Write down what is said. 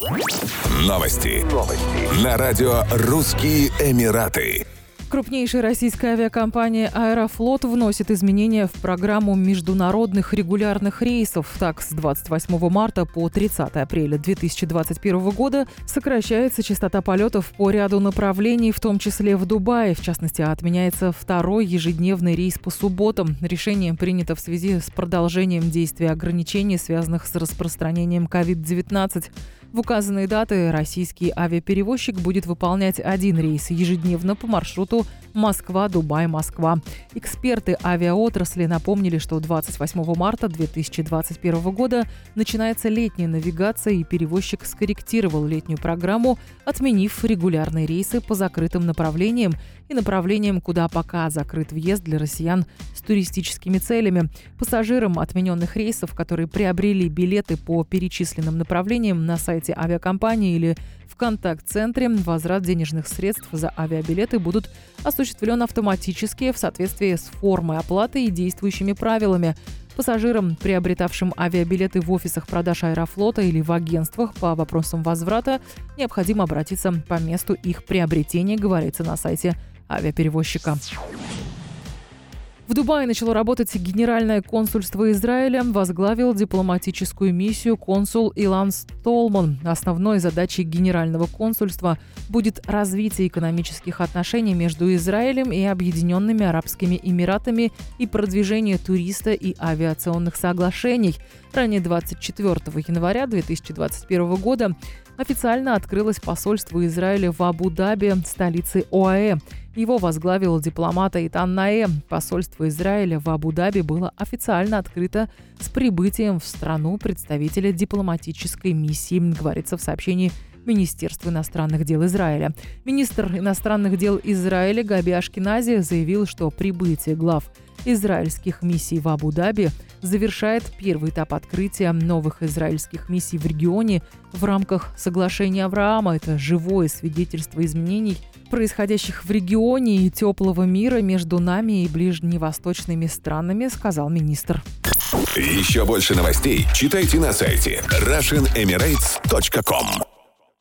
Новости. Новости. На радио «Русские Эмираты». Крупнейшая российская авиакомпания «Аэрофлот» вносит изменения в программу международных регулярных рейсов. Так, с 28 марта по 30 апреля 2021 года сокращается частота полетов по ряду направлений, в том числе в Дубае. В частности, отменяется второй ежедневный рейс по субботам. Решение принято в связи с продолжением действия ограничений, связанных с распространением COVID-19. В указанные даты российский авиаперевозчик будет выполнять один рейс ежедневно по маршруту Москва-Дубай-Москва. Эксперты авиаотрасли напомнили, что 28 марта 2021 года начинается летняя навигация, и перевозчик скорректировал летнюю программу, отменив регулярные рейсы по закрытым направлениям и направлениям, куда пока закрыт въезд для россиян с туристическими целями. Пассажирам отмененных рейсов, которые приобрели билеты по перечисленным направлениям на сайте авиакомпании или в контакт-центре, возврат денежных средств за авиабилеты будут осуществлен автоматически в соответствии с формой оплаты и действующими правилами. Пассажирам, приобретавшим авиабилеты в офисах продаж Аэрофлота или в агентствах по вопросам возврата, необходимо обратиться по месту их приобретения, говорится на сайте авиаперевозчика. В Дубае начало работать Генеральное консульство Израиля. Возглавил дипломатическую миссию консул Илан Столман. Основной задачей Генерального консульства будет развитие экономических отношений между Израилем и Объединенными Арабскими Эмиратами и продвижение туриста и авиационных соглашений. Ранее 24 января 2021 года официально открылось посольство Израиля в Абу-Даби, столице ОАЭ. Его возглавил дипломат Айтан Наэ. Посольство Израиля в Абу-Даби было официально открыто с прибытием в страну представителя дипломатической миссии, говорится в сообщении Министерства иностранных дел Израиля. Министр иностранных дел Израиля Габи Ашкинази заявил, что прибытие глав израильских миссий в Абу-Даби завершает первый этап открытия новых израильских миссий в регионе в рамках соглашения Авраама. Это живое свидетельство изменений происходящих в регионе и теплого мира между нами и ближневосточными странами, сказал министр. Еще больше новостей читайте на сайте RussianEmirates.com